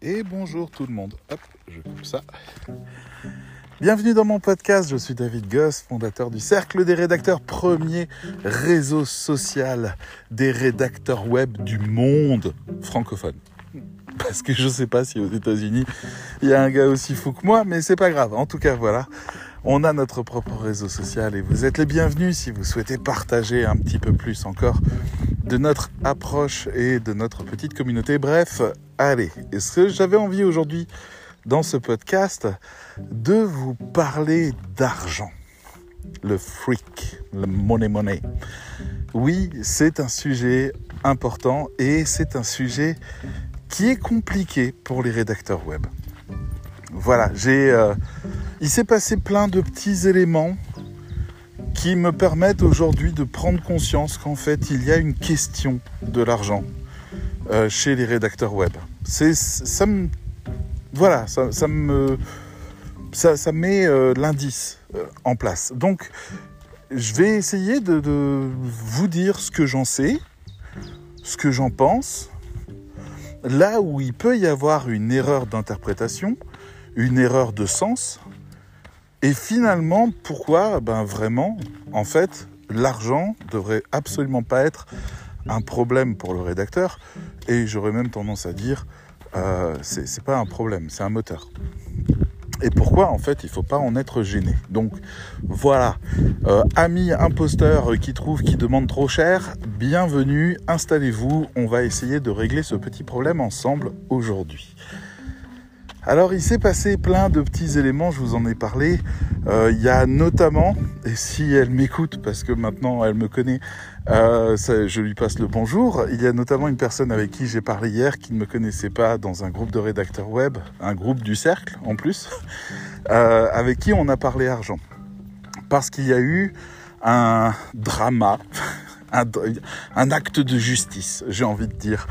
Et bonjour tout le monde. Hop, je coupe ça. Bienvenue dans mon podcast, je suis David Goss, fondateur du Cercle des rédacteurs, premier réseau social des rédacteurs web du monde francophone. Parce que je ne sais pas si aux États-Unis il y a un gars aussi fou que moi, mais c'est pas grave. En tout cas, voilà. On a notre propre réseau social et vous êtes les bienvenus si vous souhaitez partager un petit peu plus encore de notre approche et de notre petite communauté. Bref, allez, est-ce que j'avais envie aujourd'hui dans ce podcast de vous parler d'argent? Le freak, le money money. Oui, c'est un sujet important et c'est un sujet qui est compliqué pour les rédacteurs web. Voilà, j'ai euh, il s'est passé plein de petits éléments qui me permettent aujourd'hui de prendre conscience qu'en fait il y a une question de l'argent euh, chez les rédacteurs web. C'est ça me voilà ça, me ça, ça met euh, l'indice euh, en place. Donc je vais essayer de, de vous dire ce que j'en sais, ce que j'en pense, là où il peut y avoir une erreur d'interprétation, une erreur de sens, et finalement, pourquoi Ben vraiment, en fait, l'argent devrait absolument pas être un problème pour le rédacteur. Et j'aurais même tendance à dire, euh, c'est pas un problème, c'est un moteur. Et pourquoi en fait il faut pas en être gêné? Donc voilà, euh, amis imposteurs qui trouvent qui demandent trop cher, bienvenue, installez-vous, on va essayer de régler ce petit problème ensemble aujourd'hui. Alors il s'est passé plein de petits éléments, je vous en ai parlé. Euh, il y a notamment, et si elle m'écoute, parce que maintenant elle me connaît, euh, ça, je lui passe le bonjour, il y a notamment une personne avec qui j'ai parlé hier qui ne me connaissait pas dans un groupe de rédacteurs web, un groupe du cercle en plus, euh, avec qui on a parlé argent. Parce qu'il y a eu un drama, un, acte de justice, j'ai envie de dire.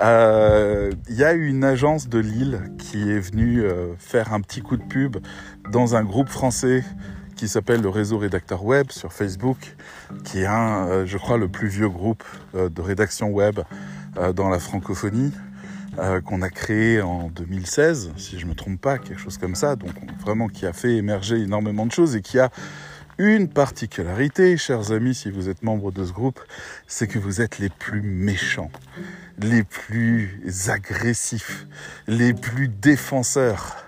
Il euh, y a une agence de Lille qui est venue faire un petit coup de pub dans un groupe français qui s'appelle le réseau rédacteur web sur Facebook, qui est un, euh, je crois, le plus vieux groupe de rédaction web dans la francophonie, qu'on a créé en 2016, si je me trompe pas, quelque chose comme ça, donc vraiment qui a fait émerger énormément de choses et qui a une particularité, chers amis, si vous êtes membre de ce groupe, c'est que vous êtes les plus méchants, les plus agressifs, les plus défenseurs,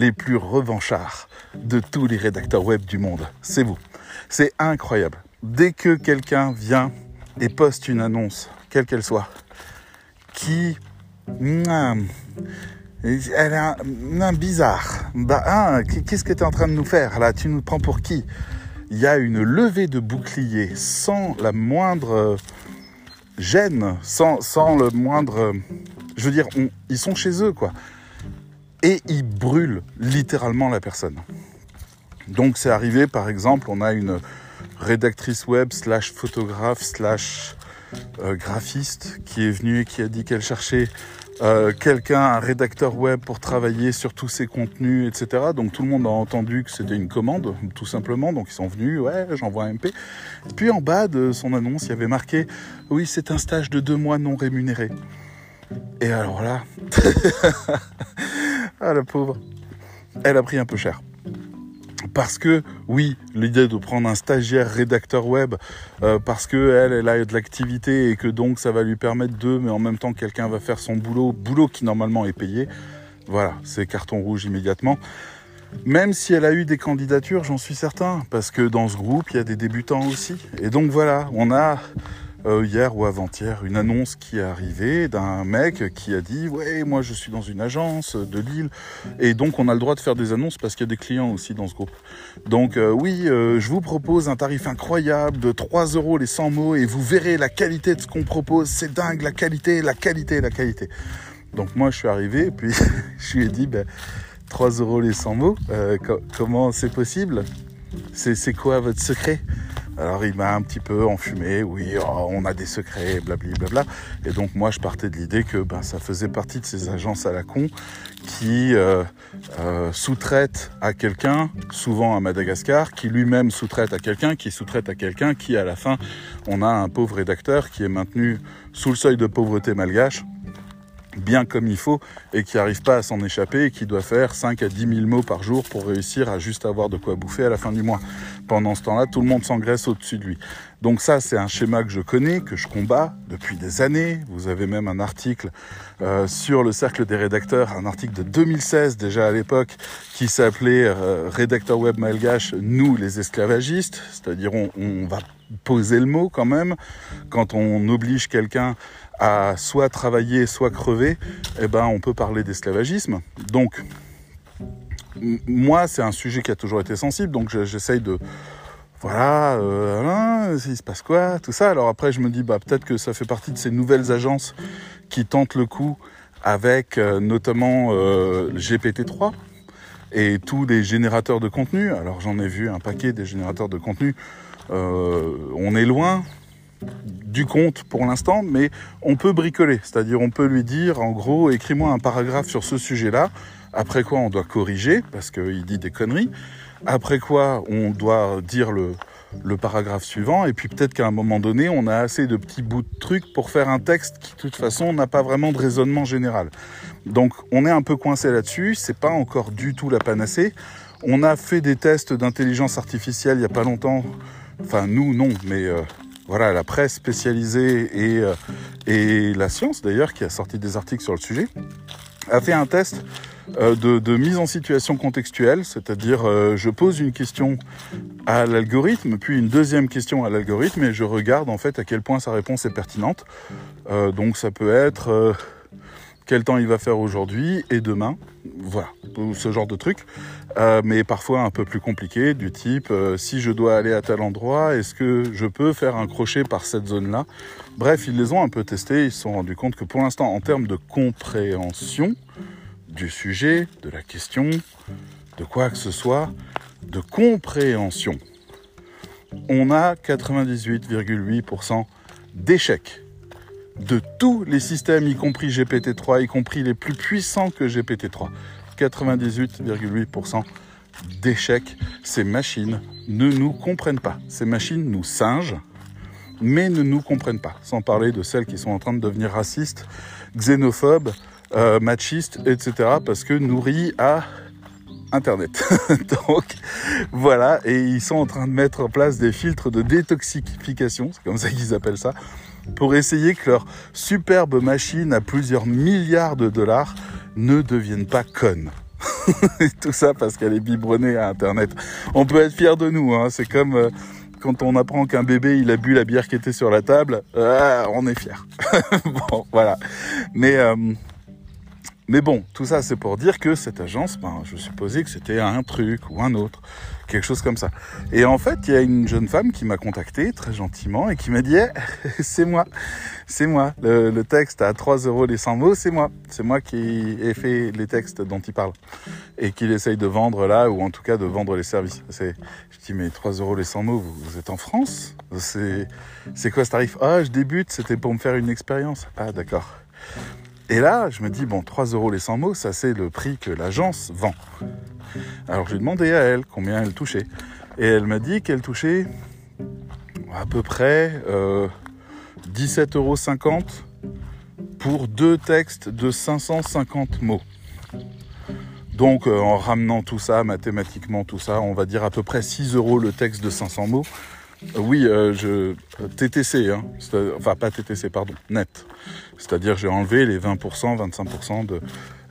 les plus revanchards de tous les rédacteurs web du monde. C'est vous. C'est incroyable. Dès que quelqu'un vient et poste une annonce, quelle qu'elle soit, qui... elle est un, bizarre. Bah, hein, qu'est-ce que tu es en train de nous faire là? Tu nous prends pour qui? Il y a une levée de bouclier sans la moindre gêne, sans, sans le moindre... Je veux dire, ils sont chez eux, quoi. Et ils brûlent littéralement la personne. Donc c'est arrivé, par exemple, on a une rédactrice web slash photographe slash euh, graphiste qui est venue et qui a dit qu'elle cherchait euh, quelqu'un, un rédacteur web pour travailler sur tous ces contenus, etc. Donc tout le monde a entendu que c'était une commande, tout simplement. Donc ils sont venus, ouais, j'envoie un MP. Puis en bas de son annonce, il y avait marqué, oui, c'est un stage de deux mois non rémunéré. Et alors là, ah la pauvre, elle a pris un peu cher. Parce que oui, l'idée de prendre un stagiaire rédacteur web euh, parce que elle, elle a de l'activité et que donc ça va lui permettre de, mais en même temps quelqu'un va faire son boulot, boulot qui normalement est payé. Voilà, c'est carton rouge immédiatement. Même si elle a eu des candidatures, j'en suis certain, parce que dans ce groupe, il y a des débutants aussi. Et donc voilà, on a euh, hier ou avant-hier une annonce qui est arrivée d'un mec qui a dit ouais moi je suis dans une agence de Lille et donc on a le droit de faire des annonces parce qu'il y a des clients aussi dans ce groupe. Donc euh, oui euh, je vous propose un tarif incroyable de 3 euros les 100 mots et vous verrez la qualité de ce qu'on propose c'est dingue la qualité la qualité la qualité. Donc moi je suis arrivé et puis je lui ai dit ben, 3 euros les 100 mots comment c'est possible? C'est quoi votre secret? Alors il m'a un petit peu enfumé, oui, oh, on a des secrets, blablabla. Et donc moi je partais de l'idée que ben, ça faisait partie de ces agences à la con qui euh, euh, sous-traitent à quelqu'un, souvent à Madagascar, qui lui-même sous-traite à quelqu'un, qui sous-traite à quelqu'un, qui à la fin, on a un pauvre rédacteur qui est maintenu sous le seuil de pauvreté malgache. Bien comme il faut et qui n'arrive pas à s'en échapper et qui doit faire 5 à 10 000 mots par jour pour réussir à juste avoir de quoi bouffer à la fin du mois. Pendant ce temps-là, tout le monde s'engraisse au-dessus de lui. Donc ça, c'est un schéma que je connais, que je combats depuis des années. Vous avez même un article euh, sur le cercle des rédacteurs, un article de 2016 déjà à l'époque, qui s'appelait euh, Rédacteur web malgache, nous les esclavagistes, c'est-à-dire on, on va poser le mot quand même quand on oblige quelqu'un à soit travailler, soit crever, eh ben, on peut parler d'esclavagisme. Donc, moi, c'est un sujet qui a toujours été sensible, donc j'essaye de, voilà, euh, il se passe quoi, tout ça. Alors après, je me dis, bah, peut-être que ça fait partie de ces nouvelles agences qui tentent le coup avec euh, notamment euh, GPT-3 et tous les générateurs de contenu. Alors j'en ai vu un paquet des générateurs de contenu. Euh, on est loin, du compte pour l'instant, mais on peut bricoler. C'est-à-dire on peut lui dire, en gros, écris-moi un paragraphe sur ce sujet-là. Après quoi, on doit corriger parce qu'il dit des conneries. Après quoi, on doit dire le, paragraphe suivant. Et puis peut-être qu'à un moment donné, on a assez de petits bouts de trucs pour faire un texte qui, de toute façon, n'a pas vraiment de raisonnement général. Donc, on est un peu coincé là-dessus. C'est pas encore du tout la panacée. On a fait des tests d'intelligence artificielle il y a pas longtemps. Enfin, nous, non, mais euh, voilà, la presse spécialisée et, euh, et la science d'ailleurs, qui a sorti des articles sur le sujet, a fait un test euh, de, mise en situation contextuelle, c'est-à-dire euh, je pose une question à l'algorithme, puis une deuxième question à l'algorithme, et je regarde en fait à quel point sa réponse est pertinente. Donc ça peut être quel temps il va faire aujourd'hui et demain, voilà, ce genre de truc. Euh, mais parfois un peu plus compliqué, du type euh, si je dois aller à tel endroit, est-ce que je peux faire un crochet par cette zone-là? Bref, ils les ont un peu testés, ils se sont rendus compte que pour l'instant, en termes de compréhension du sujet, de la question, de quoi que ce soit, de compréhension, on a 98,8% d'échecs de tous les systèmes, y compris GPT-3, y compris les plus puissants que GPT-3. 98,8% d'échecs. Ces machines ne nous comprennent pas. Ces machines nous singent, mais ne nous comprennent pas. Sans parler de celles qui sont en train de devenir racistes, xénophobes, euh, machistes, etc. Parce que nourries à Internet. Donc voilà, et ils sont en train de mettre en place des filtres de détoxification, c'est comme ça qu'ils appellent ça, pour essayer que leur superbe machine à plusieurs milliards de dollars ne devienne pas conne. Tout ça parce qu'elle est biberonnée à Internet. On peut être fier de nous, hein. c'est comme euh, quand on apprend qu'un bébé a bu la bière qui était sur la table, euh, on est fier. bon, voilà. Mais euh, mais bon, tout ça c'est pour dire que cette agence, ben, je supposais que c'était un truc ou un autre, quelque chose comme ça. Et en fait, il y a une jeune femme qui m'a contacté très gentiment et qui m'a dit eh, c'est moi, c'est moi. Le, texte à 3 euros les 100 mots, c'est moi. C'est moi qui ai fait les textes dont il parle et qu'il essaye de vendre là ou en tout cas de vendre les services. C'est, je dis mais 3 euros les 100 mots, vous, êtes en France? C'est, c'est quoi ce tarif? Ah, je débute, c'était pour me faire une expérience. Ah d'accord. Et là, je me dis, bon, 3 euros les 100 mots, ça c'est le prix que l'agence vend. Alors je lui ai demandé à elle combien elle touchait. Et elle m'a dit qu'elle touchait à peu près euh, 17,50 euros pour deux textes de 550 mots. Donc euh, en ramenant tout ça, mathématiquement tout ça, on va dire à peu près 6 euros le texte de 500 mots. Oui, euh, je TTC, hein, enfin pas TTC, pardon, net. C'est-à-dire j'ai enlevé les 20%, 25% de,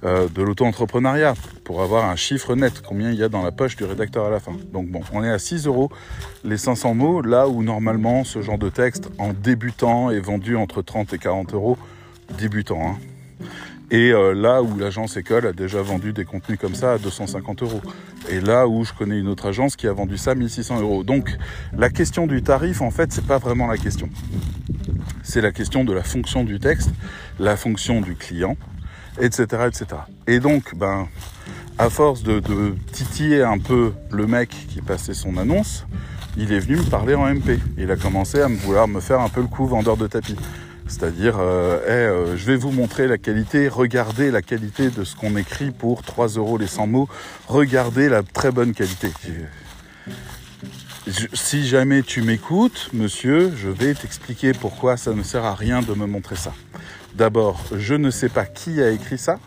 euh, de l'auto-entrepreneuriat pour avoir un chiffre net, combien il y a dans la poche du rédacteur à la fin. Donc bon, on est à 6 euros les 500 mots, là où normalement ce genre de texte en débutant est vendu entre 30 et 40 euros débutant. Hein. Et euh, là où l'agence École a déjà vendu des contenus comme ça à 250 euros. Et là où je connais une autre agence qui a vendu ça à 1600 euros. Donc la question du tarif, en fait, c'est pas vraiment la question. C'est la question de la fonction du texte, la fonction du client, etc., etc. Et donc, ben, à force de, de titiller un peu le mec qui passait son annonce, il est venu me parler en MP. Il a commencé à me vouloir me faire un peu le coup vendeur de tapis. C'est-à-dire, euh, euh, je vais vous montrer la qualité, regardez la qualité de ce qu'on écrit pour 3 euros les 100 mots, regardez la très bonne qualité. si jamais tu m'écoutes, monsieur, je vais t'expliquer pourquoi ça ne sert à rien de me montrer ça. d'abord, je ne sais pas qui a écrit ça.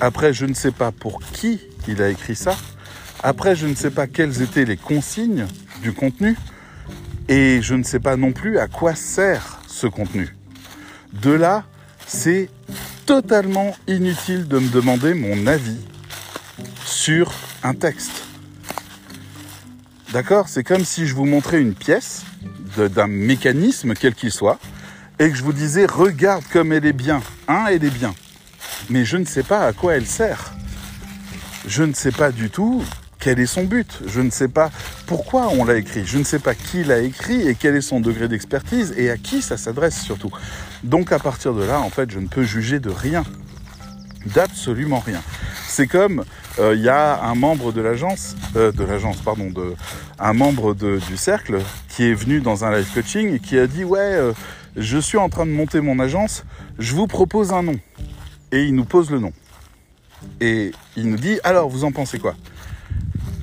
Après, je ne sais pas pour qui il a écrit ça. Après, je ne sais pas quelles étaient les consignes du contenu. Et je ne sais pas non plus à quoi sert ce contenu. De là, c'est totalement inutile de me demander mon avis sur un texte. D'accord? C'est comme si je vous montrais une pièce d'un mécanisme quel qu'il soit et que je vous disais regarde comme elle est bien. Hein, elle est bien. Mais je ne sais pas à quoi elle sert. Je ne sais pas du tout quel est son but. Je ne sais pas pourquoi on l'a écrit. Je ne sais pas qui l'a écrit et quel est son degré d'expertise et à qui ça s'adresse surtout. Donc à partir de là, en fait, je ne peux juger de rien. D'absolument rien. C'est comme euh, il y a un membre de l'agence, euh, de l'agence, pardon, un membre du cercle qui est venu dans un live coaching et qui a dit ouais, euh, je suis en train de monter mon agence, je vous propose un nom. Et il nous pose le nom. Et il nous dit alors vous en pensez quoi?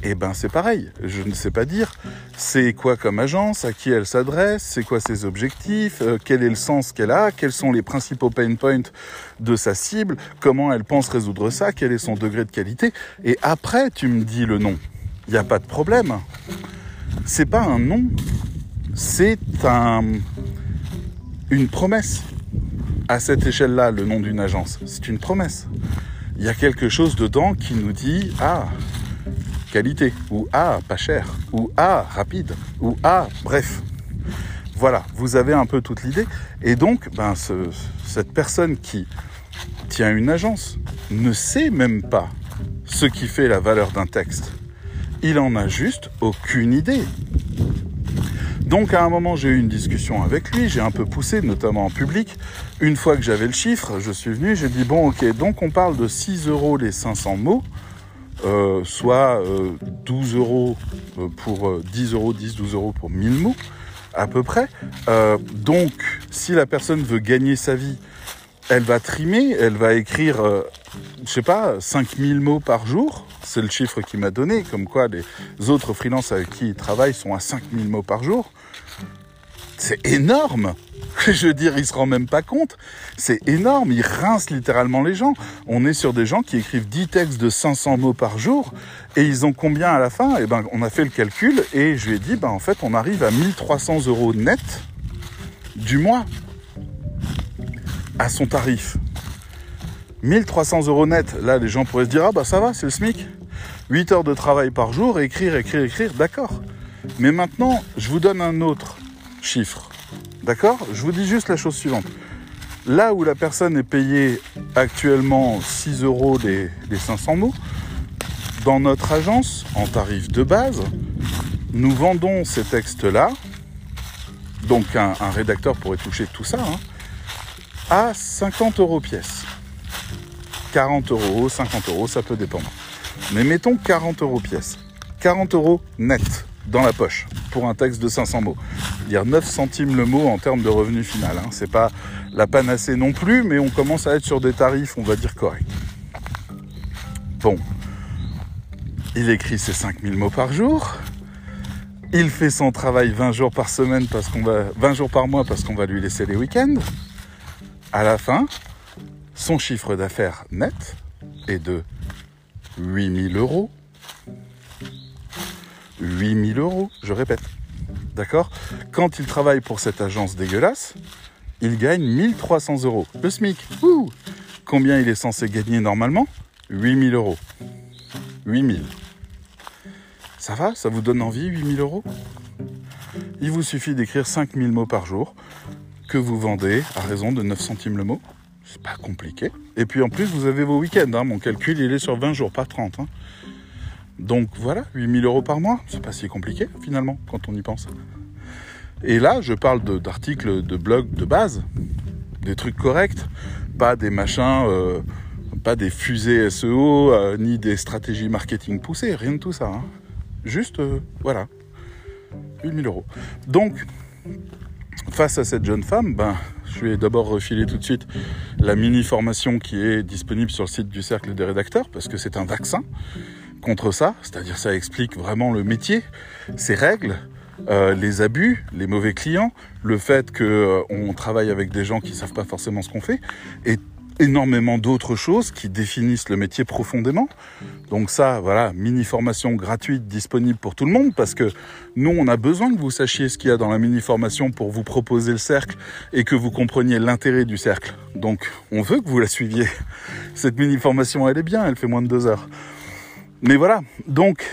Eh ben c'est pareil, je ne sais pas dire c'est quoi comme agence, à qui elle s'adresse, c'est quoi ses objectifs, euh, quel est le sens qu'elle a, quels sont les principaux pain points de sa cible, comment elle pense résoudre ça, quel est son degré de qualité? Et après tu me dis le nom. Il n'y a pas de problème. C'est pas un nom, c'est un, une promesse. À cette échelle-là, le nom d'une agence, c'est une promesse. Il y a quelque chose dedans qui nous dit ah qualité, ou A, pas cher, ou A, rapide, ou A, bref. Voilà, vous avez un peu toute l'idée. Et donc, ben, cette personne qui tient une agence ne sait même pas ce qui fait la valeur d'un texte. Il en a juste aucune idée. Donc à un moment j'ai eu une discussion avec lui, j'ai un peu poussé, notamment en public. Une fois que j'avais le chiffre, je suis venu, j'ai dit bon ok, donc on parle de 6 euros les 500 mots. Euh, soit 12 euh, euros euh, pour 10 euros, 10, 12 euros pour 1000 mots, à peu près. donc, si la personne veut gagner sa vie, elle va trimer, elle va écrire, je sais pas, 5000 mots par jour. C'est le chiffre qu'il m'a donné, comme quoi les autres freelances avec qui il travaille sont à 5000 mots par jour. C'est énorme Je veux dire, il se rend même pas compte. C'est énorme, il rince littéralement les gens. On est sur des gens qui écrivent 10 textes de 500 mots par jour et ils ont combien à la fin? Eh ben, on a fait le calcul et je lui ai dit, ben, en fait, on arrive à 1300 euros net du mois à son tarif. 1300 euros net, là, les gens pourraient se dire, ah bah ça va, c'est le SMIC. 8 heures de travail par jour, écrire, écrire, écrire, d'accord. Mais maintenant, je vous donne un autre chiffre. D'accord Je vous dis juste la chose suivante. Là où la personne est payée actuellement 6 euros les, 500 mots, dans notre agence, en tarif de base, nous vendons ces textes-là, donc un, rédacteur pourrait toucher tout ça, hein, à 50 euros pièce. 40 euros, 50 euros, ça peut dépendre. Mais mettons 40 euros pièce. 40 euros net dans la poche pour un texte de 500 mots. Dire 9 centimes le mot en termes de revenu final. Hein. C'est pas la panacée non plus, mais on commence à être sur des tarifs, on va dire, corrects. Bon. Il écrit ses 5000 mots par jour. Il fait son travail 20 jours par semaine parce qu'on va, 20 jours par mois parce qu'on va lui laisser les week-ends. À la fin, son chiffre d'affaires net est de 8000 euros 8000 euros, je répète. D'accord Quand il travaille pour cette agence dégueulasse, il gagne 1300 euros. Le SMIC. Ouh Combien il est censé gagner normalement 8000 euros. 8000. Ça va Ça vous donne envie, 8000 euros? Il vous suffit d'écrire 5000 mots par jour que vous vendez à raison de 9 centimes le mot. C'est pas compliqué. Et puis en plus, vous avez vos week-ends. Hein. Mon calcul, il est sur 20 jours, pas 30. Donc voilà, 8000 euros par mois, c'est pas si compliqué finalement quand on y pense. Et là, je parle d'articles de, blog de base, des trucs corrects, pas des machins, euh, pas des fusées SEO, euh, ni des stratégies marketing poussées, rien de tout ça. Hein. Juste, euh, voilà, 8000 euros. Donc, face à cette jeune femme, ben, je vais d'abord refiler tout de suite la mini formation qui est disponible sur le site du Cercle des rédacteurs, parce que c'est un vaccin contre ça, c'est-à-dire ça explique vraiment le métier, ses règles, euh, les abus, les mauvais clients, le fait qu'on travaille avec des gens qui savent pas forcément ce qu'on fait, et énormément d'autres choses qui définissent le métier profondément. Donc ça, voilà, mini formation gratuite disponible pour tout le monde parce que nous, on a besoin que vous sachiez ce qu'il y a dans la mini formation pour vous proposer le cercle et que vous compreniez l'intérêt du cercle. Donc, on veut que vous la suiviez. Cette mini formation, elle est bien, elle fait moins de deux heures. Mais voilà, donc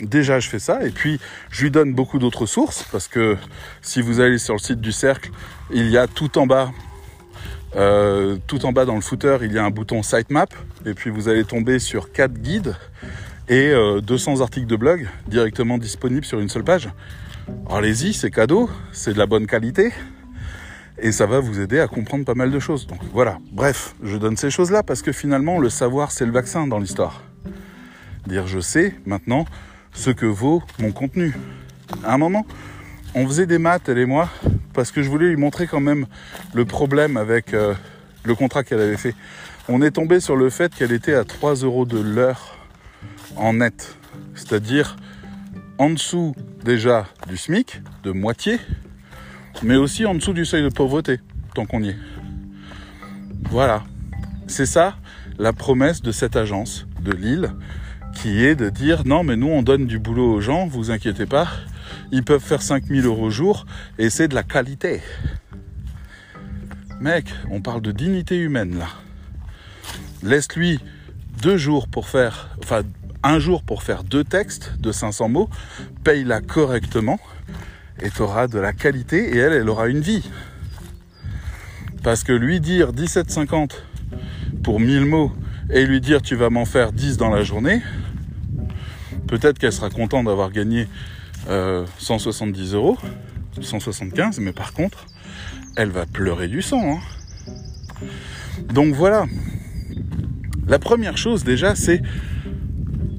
déjà je fais ça et puis je lui donne beaucoup d'autres sources parce que si vous allez sur le site du cercle, il y a tout en bas euh, tout en bas dans le footer, il y a un bouton sitemap et puis vous allez tomber sur 4 guides et 200 euh, articles de blog directement disponibles sur une seule page. Allez-y, c'est cadeau, c'est de la bonne qualité et ça va vous aider à comprendre pas mal de choses. Donc voilà, bref, je donne ces choses-là parce que finalement le savoir c'est le vaccin dans l'histoire. Dire je sais maintenant ce que vaut mon contenu. À un moment, on faisait des maths, elle et moi, parce que je voulais lui montrer quand même le problème avec euh, le contrat qu'elle avait fait. On est tombé sur le fait qu'elle était à 3 euros de l'heure en net, c'est-à-dire en dessous déjà du SMIC, de moitié, mais aussi en dessous du seuil de pauvreté, tant qu'on y est. Voilà, c'est ça la promesse de cette agence de Lille, qui est de dire non mais nous on donne du boulot aux gens, vous inquiétez pas, ils peuvent faire 5000 euros au jour et c'est de la qualité. Mec, on parle de dignité humaine là. Laisse-lui deux jours pour faire, enfin un jour pour faire deux textes de 500 mots, paye-la correctement et tu auras de la qualité et elle, elle aura une vie. Parce que lui dire 17,50 pour 1000 mots et lui dire tu vas m'en faire 10 dans la journée, peut-être qu'elle sera contente d'avoir gagné 170 euh, euros, 175, mais par contre, elle va pleurer du sang. Hein. Donc voilà. La première chose déjà, c'est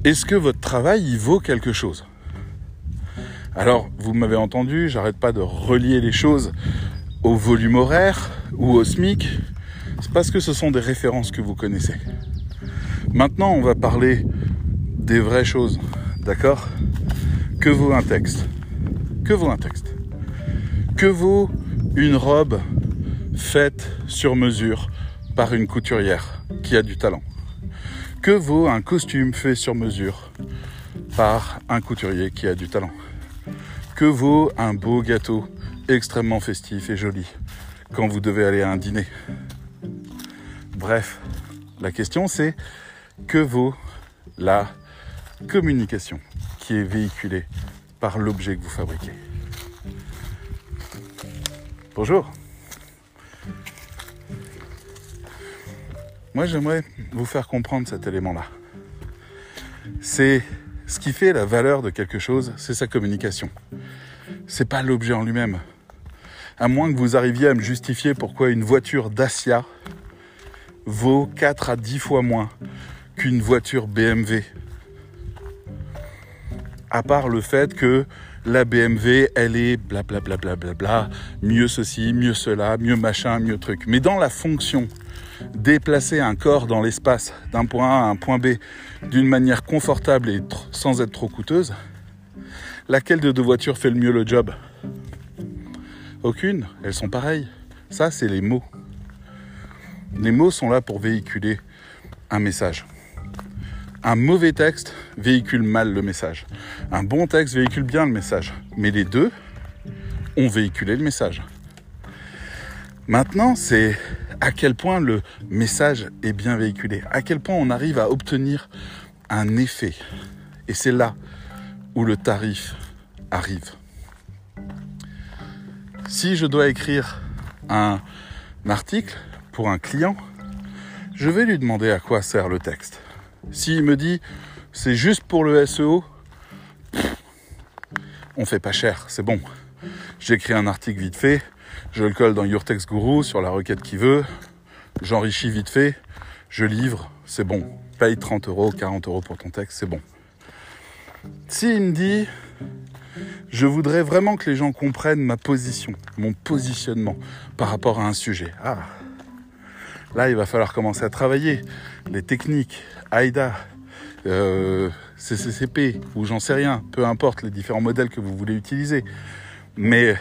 est-ce que votre travail il vaut quelque chose? Alors, vous m'avez entendu, j'arrête pas de relier les choses au volume horaire ou au SMIC. C'est parce que ce sont des références que vous connaissez. Maintenant, on va parler des vraies choses, d'accord? Que vaut un texte? Que vaut un texte? Que vaut une robe faite sur mesure par une couturière qui a du talent? Que vaut un costume fait sur mesure par un couturier qui a du talent? Que vaut un beau gâteau extrêmement festif et joli quand vous devez aller à un dîner? Bref, la question c'est que vaut la communication qui est véhiculé par l'objet que vous fabriquez? Bonjour. Moi, j'aimerais vous faire comprendre cet élément-là. C'est ce qui fait la valeur de quelque chose, c'est sa communication. C'est pas l'objet en lui-même. À moins que vous arriviez à me justifier pourquoi une voiture Dacia vaut 4 à 10 fois moins qu'une voiture BMW à part le fait que la BMW, elle est blablabla, bla, bla, bla, mieux ceci, mieux cela, mieux machin, mieux truc. Mais dans la fonction, déplacer un corps dans l'espace d'un point A à un point B d'une manière confortable et sans être trop coûteuse, laquelle de deux voitures fait le mieux le job? Aucune, elles sont pareilles. Ça, c'est les mots. Les mots sont là pour véhiculer un message. Un mauvais texte véhicule mal le message. Un bon texte véhicule bien le message. Mais les deux ont véhiculé le message. Maintenant, c'est à quel point le message est bien véhiculé, à quel point on arrive à obtenir un effet. Et c'est là où le tarif arrive. Si je dois écrire un article pour un client, je vais lui demander à quoi sert le texte. S'il me dit c'est juste pour le SEO, on fait pas cher, c'est bon. J'écris un article vite fait, je le colle dans Your Guru sur la requête qui veut, j'enrichis vite fait, je livre, c'est bon. Paye 30 euros, 40 euros pour ton texte, c'est bon. S'il me dit, je voudrais vraiment que les gens comprennent ma position, mon positionnement par rapport à un sujet. Ah, là, il va falloir commencer à travailler les techniques, AIDA, euh, CCCP ou j'en sais rien, peu importe les différents modèles que vous voulez utiliser. Mais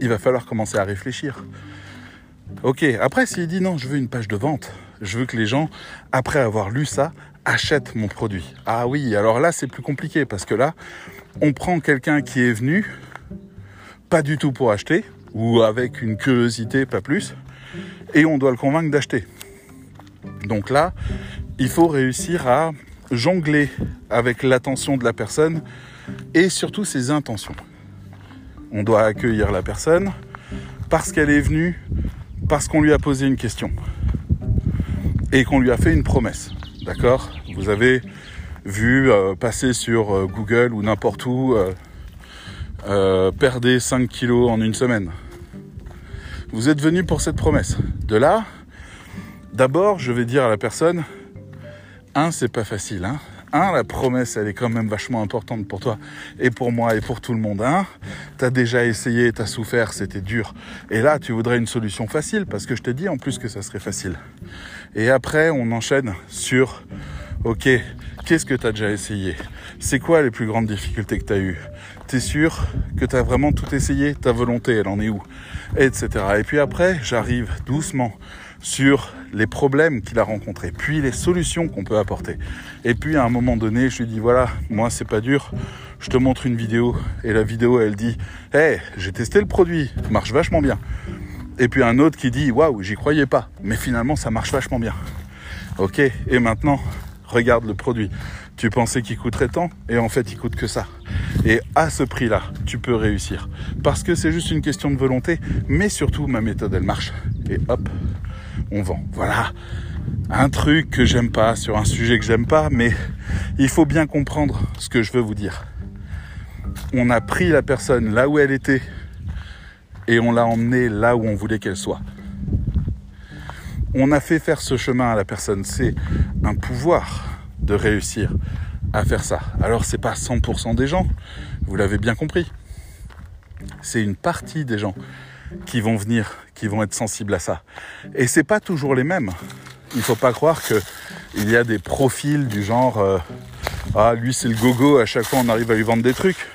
il va falloir commencer à réfléchir. Ok, après s'il dit non, je veux une page de vente, je veux que les gens, après avoir lu ça, achètent mon produit. Ah oui, alors là c'est plus compliqué parce que là, on prend quelqu'un qui est venu, pas du tout pour acheter, ou avec une curiosité, pas plus, et on doit le convaincre d'acheter. Donc là, il faut réussir à jongler avec l'attention de la personne et surtout ses intentions. On doit accueillir la personne parce qu'elle est venue, parce qu'on lui a posé une question et qu'on lui a fait une promesse. D'accord? Vous avez vu euh, passer sur euh, Google ou n'importe où euh, perdre 5 kilos en une semaine. Vous êtes venu pour cette promesse. De là, d'abord, je vais dire à la personne, un, c'est pas facile. Hein un, la promesse, elle est quand même vachement importante pour toi et pour moi et pour tout le monde. Un, t'as déjà essayé, t'as souffert, c'était dur. Et là, tu voudrais une solution facile parce que je t'ai dit en plus que ça serait facile. Et après, on enchaîne sur, ok, qu'est-ce que t'as déjà essayé? C'est quoi les plus grandes difficultés que t'as eues? T'es sûr que t'as vraiment tout essayé? Ta volonté, elle en est où? Etc. Et puis après, j'arrive doucement sur les problèmes qu'il a rencontrés, puis les solutions qu'on peut apporter. Et puis à un moment donné, je lui dis voilà, moi c'est pas dur, je te montre une vidéo et la vidéo elle dit "Hé, j'ai testé le produit, marche vachement bien." Et puis un autre qui dit "Waouh, j'y croyais pas, mais finalement ça marche vachement bien." OK, et maintenant, regarde le produit. Tu pensais qu'il coûterait tant et en fait il coûte que ça. Et à ce prix-là, tu peux réussir. Parce que c'est juste une question de volonté, mais surtout ma méthode elle marche. Et hop, on vend. Voilà un truc que j'aime pas sur un sujet que j'aime pas, mais il faut bien comprendre ce que je veux vous dire. On a pris la personne là où elle était et on l'a emmenée là où on voulait qu'elle soit. On a fait faire ce chemin à la personne. C'est un pouvoir de réussir à faire ça. Alors c'est pas 100% des gens, vous l'avez bien compris. C'est une partie des gens qui vont venir, qui vont être sensibles à ça. Et c'est pas toujours les mêmes. Il faut pas croire que il y a des profils du genre euh, ah lui c'est le gogo, à chaque fois on arrive à lui vendre des trucs.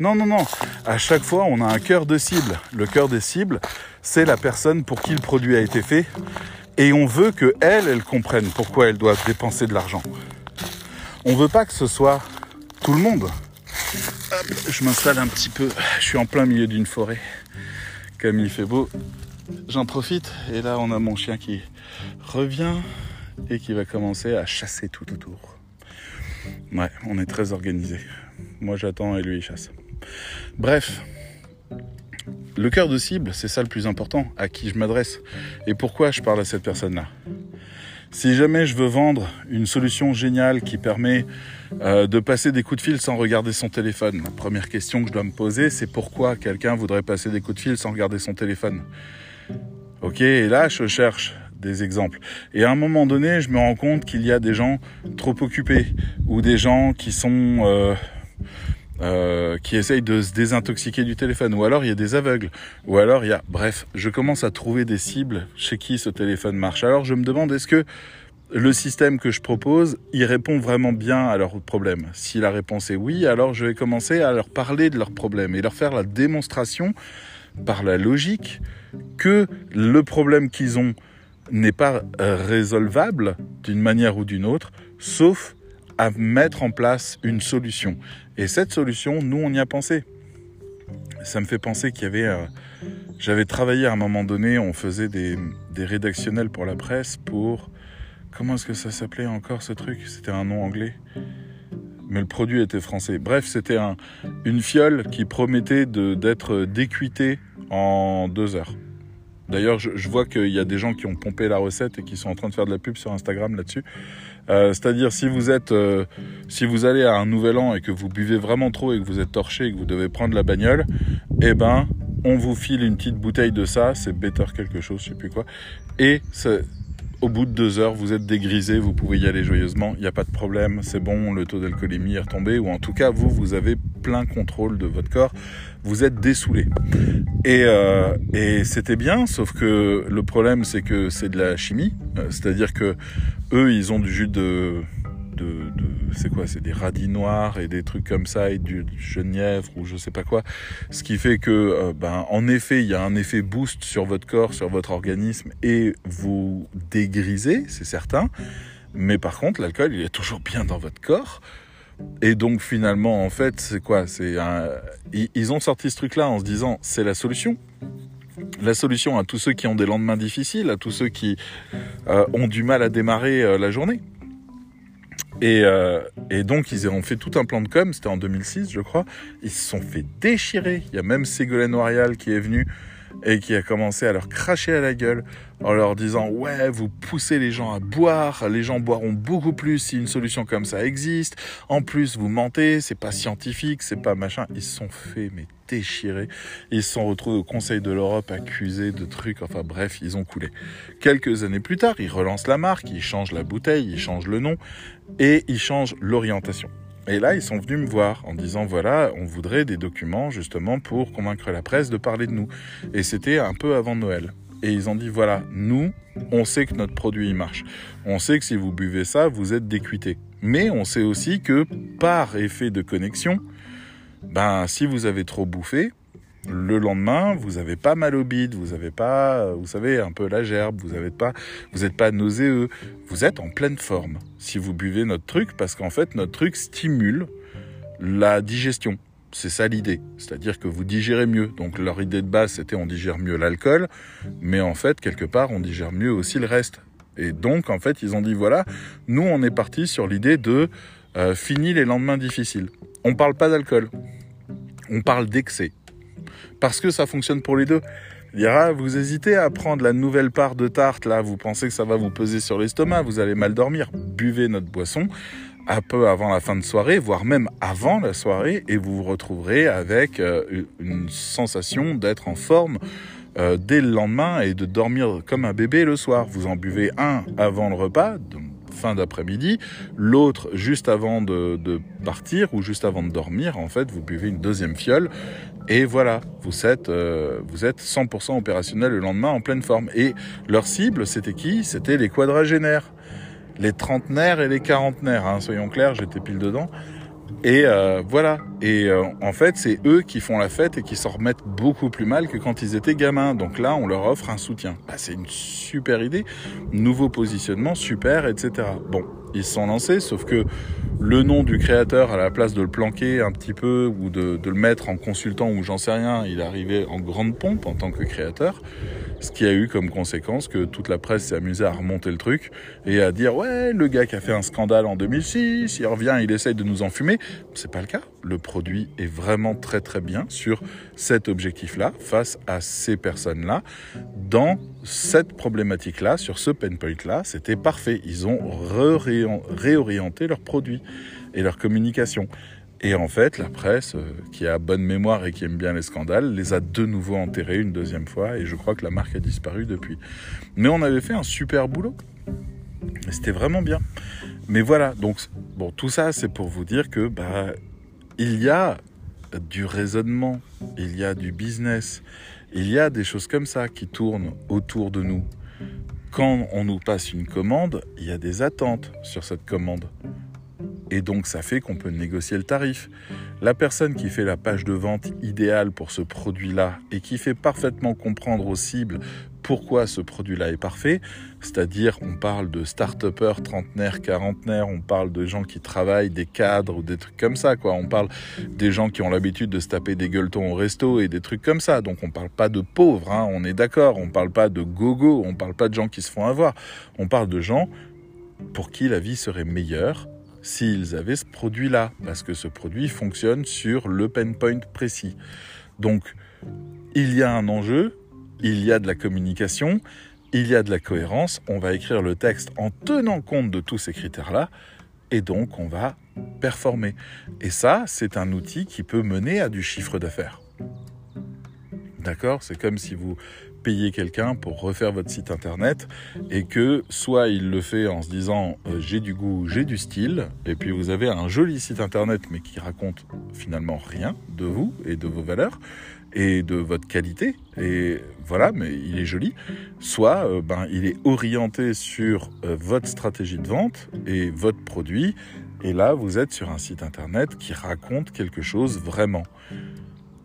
Non non non, à chaque fois on a un cœur de cible. Le cœur des cibles, c'est la personne pour qui le produit a été fait et on veut que elle elle comprenne pourquoi elle doit dépenser de l'argent. On veut pas que ce soit tout le monde. Hop, je m'installe un petit peu. Je suis en plein milieu d'une forêt. Comme il fait beau, j'en profite. Et là, on a mon chien qui revient et qui va commencer à chasser tout autour. Ouais, on est très organisé. Moi, j'attends et lui, il chasse. Bref, le cœur de cible, c'est ça le plus important, à qui je m'adresse. Et pourquoi je parle à cette personne-là? Si jamais je veux vendre une solution géniale qui permet euh, de passer des coups de fil sans regarder son téléphone, la première question que je dois me poser, c'est pourquoi quelqu'un voudrait passer des coups de fil sans regarder son téléphone? Ok, et là, je cherche des exemples. Et à un moment donné, je me rends compte qu'il y a des gens trop occupés ou des gens qui sont euh, euh, qui essayent de se désintoxiquer du téléphone, ou alors il y a des aveugles, ou alors il y a, bref, je commence à trouver des cibles chez qui ce téléphone marche. Alors je me demande est-ce que le système que je propose, il répond vraiment bien à leurs problèmes? Si la réponse est oui, alors je vais commencer à leur parler de leurs problèmes et leur faire la démonstration par la logique que le problème qu'ils ont n'est pas résolvable d'une manière ou d'une autre, sauf à mettre en place une solution. Et cette solution, nous, on y a pensé. Ça me fait penser qu'il y avait... Euh, j'avais travaillé à un moment donné, on faisait des, rédactionnels pour la presse pour... Comment est-ce que ça s'appelait encore ce truc? C'était un nom anglais. Mais le produit était français. Bref, c'était un, une fiole qui promettait d'être décuitée en deux heures. D'ailleurs, je, vois qu'il y a des gens qui ont pompé la recette et qui sont en train de faire de la pub sur Instagram là-dessus. Euh, c'est-à-dire si vous êtes, euh, si vous allez à un nouvel an et que vous buvez vraiment trop et que vous êtes torché et que vous devez prendre la bagnole, eh ben, on vous file une petite bouteille de ça, c'est better quelque chose, je sais plus quoi, et au bout de deux heures, vous êtes dégrisé, vous pouvez y aller joyeusement, il n'y a pas de problème, c'est bon, le taux d'alcoolémie est retombé, ou en tout cas, vous, vous avez plein contrôle de votre corps, vous êtes dessoulé. Et, euh, et c'était bien, sauf que le problème, c'est que c'est de la chimie, euh, c'est-à-dire que eux, ils ont du jus de, c'est quoi C'est des radis noirs et des trucs comme ça et du genièvre ou je sais pas quoi. Ce qui fait que, euh, ben, en effet, il y a un effet boost sur votre corps, sur votre organisme et vous dégrisez, c'est certain. Mais par contre, l'alcool, il est toujours bien dans votre corps. Et donc finalement, en fait, c'est quoi C'est ils ont sorti ce truc-là en se disant c'est la solution. La solution à tous ceux qui ont des lendemains difficiles, à tous ceux qui euh, ont du mal à démarrer euh, la journée. Et, euh, et, donc ils ont fait tout un plan de com, c'était en 2006 je crois. Ils se sont fait déchirer. Il y a même Ségolène Royal qui est venu et qui a commencé à leur cracher à la gueule en leur disant ouais vous poussez les gens à boire, les gens boiront beaucoup plus si une solution comme ça existe. En plus vous mentez, c'est pas scientifique, c'est pas machin. Ils se sont fait mais déchirer. Ils se sont retrouvés au Conseil de l'Europe accusés de trucs. Enfin bref, ils ont coulé. Quelques années plus tard, ils relancent la marque, ils changent la bouteille, ils changent le nom et ils changent l'orientation. Et là, ils sont venus me voir en disant voilà, on voudrait des documents justement pour convaincre la presse de parler de nous. Et c'était un peu avant Noël. Et ils ont dit voilà, nous, on sait que notre produit marche. On sait que si vous buvez ça, vous êtes décuité. Mais on sait aussi que par effet de connexion, ben si vous avez trop bouffé, le lendemain, vous avez pas mal au bide, vous avez pas, vous savez, un peu la gerbe, vous n'êtes pas, vous êtes pas nauséeux, vous êtes en pleine forme si vous buvez notre truc, parce qu'en fait, notre truc stimule la digestion. C'est ça l'idée. C'est-à-dire que vous digérez mieux. Donc leur idée de base, c'était on digère mieux l'alcool, mais en fait, quelque part, on digère mieux aussi le reste. Et donc, en fait, ils ont dit, voilà, nous, on est parti sur l'idée de euh, fini les lendemains difficiles. On parle pas d'alcool. On parle d'excès parce que ça fonctionne pour les deux. Dira, vous hésitez à prendre la nouvelle part de tarte, là, vous pensez que ça va vous peser sur l'estomac, vous allez mal dormir. Buvez notre boisson un peu avant la fin de soirée, voire même avant la soirée, et vous vous retrouverez avec euh, une sensation d'être en forme euh, dès le lendemain et de dormir comme un bébé le soir. Vous en buvez un avant le repas, fin d'après-midi, l'autre juste avant de, partir ou juste avant de dormir, en fait, vous buvez une deuxième fiole et voilà, vous êtes, euh, vous êtes 100% opérationnel le lendemain en pleine forme. Et leur cible, c'était qui? C'était les quadragénaires, les trentenaires et les quarantenaires, hein, soyons clairs, j'étais pile dedans. Et euh, voilà. Et euh, en fait, c'est eux qui font la fête et qui s'en remettent beaucoup plus mal que quand ils étaient gamins. Donc là, on leur offre un soutien. Bah, c'est une super idée. Nouveau positionnement, super, etc. Bon, ils se sont lancés, sauf que le nom du créateur, à la place de le planquer un petit peu ou de, de le mettre en consultant ou j'en sais rien, il arrivait en grande pompe en tant que créateur. Ce qui a eu comme conséquence que toute la presse s'est amusée à remonter le truc et à dire ouais, le gars qui a fait un scandale en 2006, il revient, il essaye de nous enfumer. C'est pas le cas. Le produit est vraiment très très bien sur cet objectif-là, face à ces personnes-là, dans cette problématique-là, sur ce pain point-là, c'était parfait. Ils ont réorienté leurs produits et leur communication. Et en fait, la presse, euh, qui a bonne mémoire et qui aime bien les scandales, les a de nouveau enterrés une deuxième fois, et je crois que la marque a disparu depuis. Mais on avait fait un super boulot. C'était vraiment bien. Mais voilà, donc bon, tout ça, c'est pour vous dire que bah, il y a du raisonnement, il y a du business, il y a des choses comme ça qui tournent autour de nous. Quand on nous passe une commande, il y a des attentes sur cette commande. Et donc ça fait qu'on peut négocier le tarif. La personne qui fait la page de vente idéale pour ce produit-là et qui fait parfaitement comprendre aux cibles pourquoi ce produit-là est parfait, c'est-à-dire on parle de start-upers, trentenaires, quarantenaires, on parle de gens qui travaillent, des cadres ou des trucs comme ça, quoi. On parle des gens qui ont l'habitude de se taper des gueuletons au resto et des trucs comme ça. Donc on parle pas de pauvres, hein, on est d'accord. On parle pas de gogo, on parle pas de gens qui se font avoir. On parle de gens pour qui la vie serait meilleure s'ils avaient ce produit-là, parce que ce produit fonctionne sur le pain point précis. Donc, il y a un enjeu, il y a de la communication, il y a de la cohérence, on va écrire le texte en tenant compte de tous ces critères-là, et donc on va performer. Et ça, c'est un outil qui peut mener à du chiffre d'affaires. D'accord? C'est comme si vous payer quelqu'un pour refaire votre site internet et que soit il le fait en se disant euh, j'ai du goût, j'ai du style, et puis vous avez un joli site internet mais qui raconte finalement rien de vous et de vos valeurs, et de votre qualité, et voilà, mais il est joli, soit euh, ben, il est orienté sur euh, votre stratégie de vente et votre produit, et là vous êtes sur un site internet qui raconte quelque chose vraiment.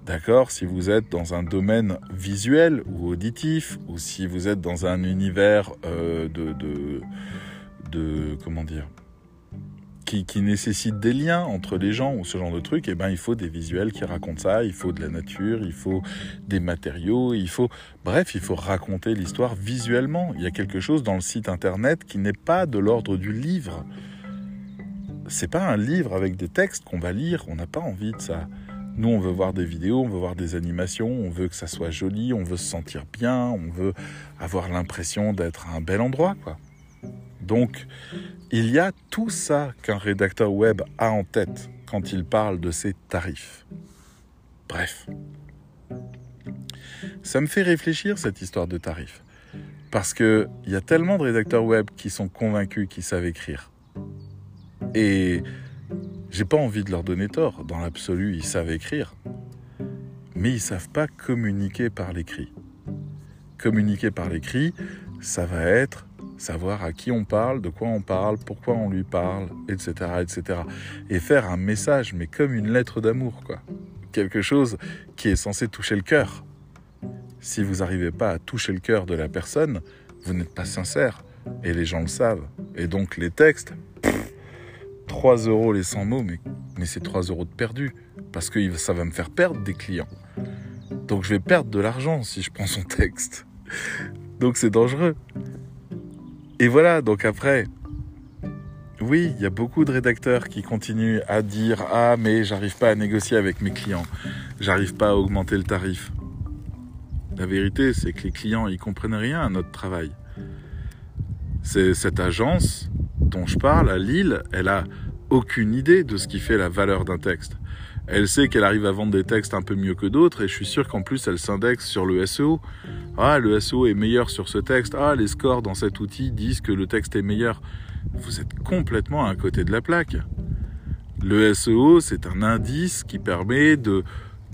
D'accord? Si vous êtes dans un domaine visuel ou auditif, ou si vous êtes dans un univers euh, de, de, de, comment dire, qui, qui, nécessite des liens entre les gens ou ce genre de trucs, eh ben, il faut des visuels qui racontent ça, il faut de la nature, il faut des matériaux, il faut, bref, il faut raconter l'histoire visuellement. Il y a quelque chose dans le site internet qui n'est pas de l'ordre du livre. C'est pas un livre avec des textes qu'on va lire, on n'a pas envie de ça. Nous, on veut voir des vidéos, on veut voir des animations, on veut que ça soit joli, on veut se sentir bien, on veut avoir l'impression d'être à un bel endroit, quoi. Donc, il y a tout ça qu'un rédacteur web a en tête quand il parle de ses tarifs. Bref. Ça me fait réfléchir cette histoire de tarifs. Parce qu'il y a tellement de rédacteurs web qui sont convaincus qu'ils savent écrire. Et j'ai pas envie de leur donner tort. Dans l'absolu, ils savent écrire. Mais ils savent pas communiquer par l'écrit. Communiquer par l'écrit, ça va être savoir à qui on parle, de quoi on parle, pourquoi on lui parle, etc., etc. Et faire un message, mais comme une lettre d'amour, quoi. Quelque chose qui est censé toucher le cœur. Si vous n'arrivez pas à toucher le cœur de la personne, vous n'êtes pas sincère. Et les gens le savent. Et donc les textes, 3 euros les 100 mots, mais, mais c'est 3 euros de perdu. Parce que ça va me faire perdre des clients. Donc je vais perdre de l'argent si je prends son texte. Donc c'est dangereux. Et voilà, donc après, oui, il y a beaucoup de rédacteurs qui continuent à dire Ah, mais j'arrive pas à négocier avec mes clients, j'arrive pas à augmenter le tarif. La vérité, c'est que les clients, ils comprennent rien à notre travail. C'est cette agence dont je parle à Lille, elle a aucune idée de ce qui fait la valeur d'un texte. Elle sait qu'elle arrive à vendre des textes un peu mieux que d'autres et je suis sûr qu'en plus elle s'indexe sur le SEO. Ah, le SEO est meilleur sur ce texte. Ah, les scores dans cet outil disent que le texte est meilleur. Vous êtes complètement à côté de la plaque. Le SEO, c'est un indice qui permet de,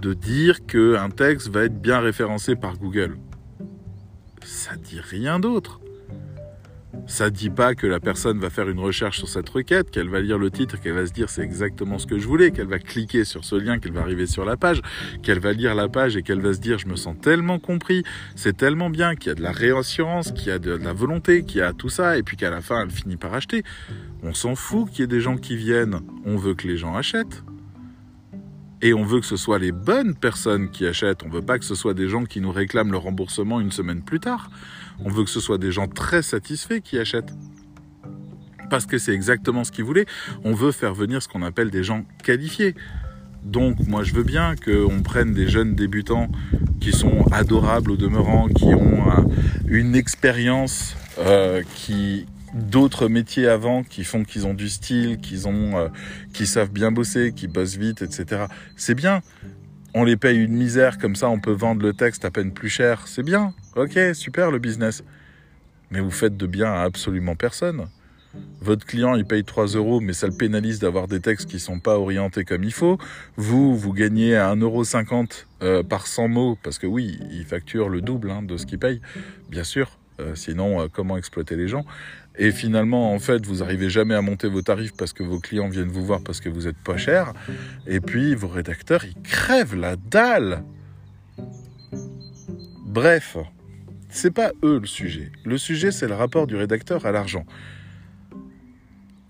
de dire qu'un texte va être bien référencé par Google. Ça dit rien d'autre. Ça dit pas que la personne va faire une recherche sur cette requête, qu'elle va lire le titre, qu'elle va se dire c'est exactement ce que je voulais, qu'elle va cliquer sur ce lien, qu'elle va arriver sur la page, qu'elle va lire la page et qu'elle va se dire je me sens tellement compris, c'est tellement bien, qu'il y a de la réassurance, qu'il y a de la volonté, qu'il y a tout ça, et puis qu'à la fin elle finit par acheter. On s'en fout qu'il y ait des gens qui viennent, on veut que les gens achètent. Et on veut que ce soit les bonnes personnes qui achètent. On veut pas que ce soit des gens qui nous réclament le remboursement une semaine plus tard. On veut que ce soit des gens très satisfaits qui achètent. Parce que c'est exactement ce qu'ils voulaient. On veut faire venir ce qu'on appelle des gens qualifiés. Donc moi je veux bien qu'on prenne des jeunes débutants qui sont adorables au demeurant, qui ont une expérience euh, qui d'autres métiers avant qui font qu'ils ont du style, qu'ils ont, euh, qui savent bien bosser, qui bossent vite, etc. C'est bien on les paye une misère, comme ça on peut vendre le texte à peine plus cher. C'est bien, ok, super le business. Mais vous faites de bien à absolument personne. Votre client, il paye 3 euros, mais ça le pénalise d'avoir des textes qui sont pas orientés comme il faut. Vous, vous gagnez 1,50€ euh, par 100 mots, parce que oui, il facture le double hein, de ce qu'il paye, bien sûr. Euh, sinon, euh, comment exploiter les gens? Et finalement, en fait, vous n'arrivez jamais à monter vos tarifs parce que vos clients viennent vous voir parce que vous êtes pas cher. Et puis, vos rédacteurs, ils crèvent la dalle. Bref, c'est pas eux le sujet. Le sujet, c'est le rapport du rédacteur à l'argent.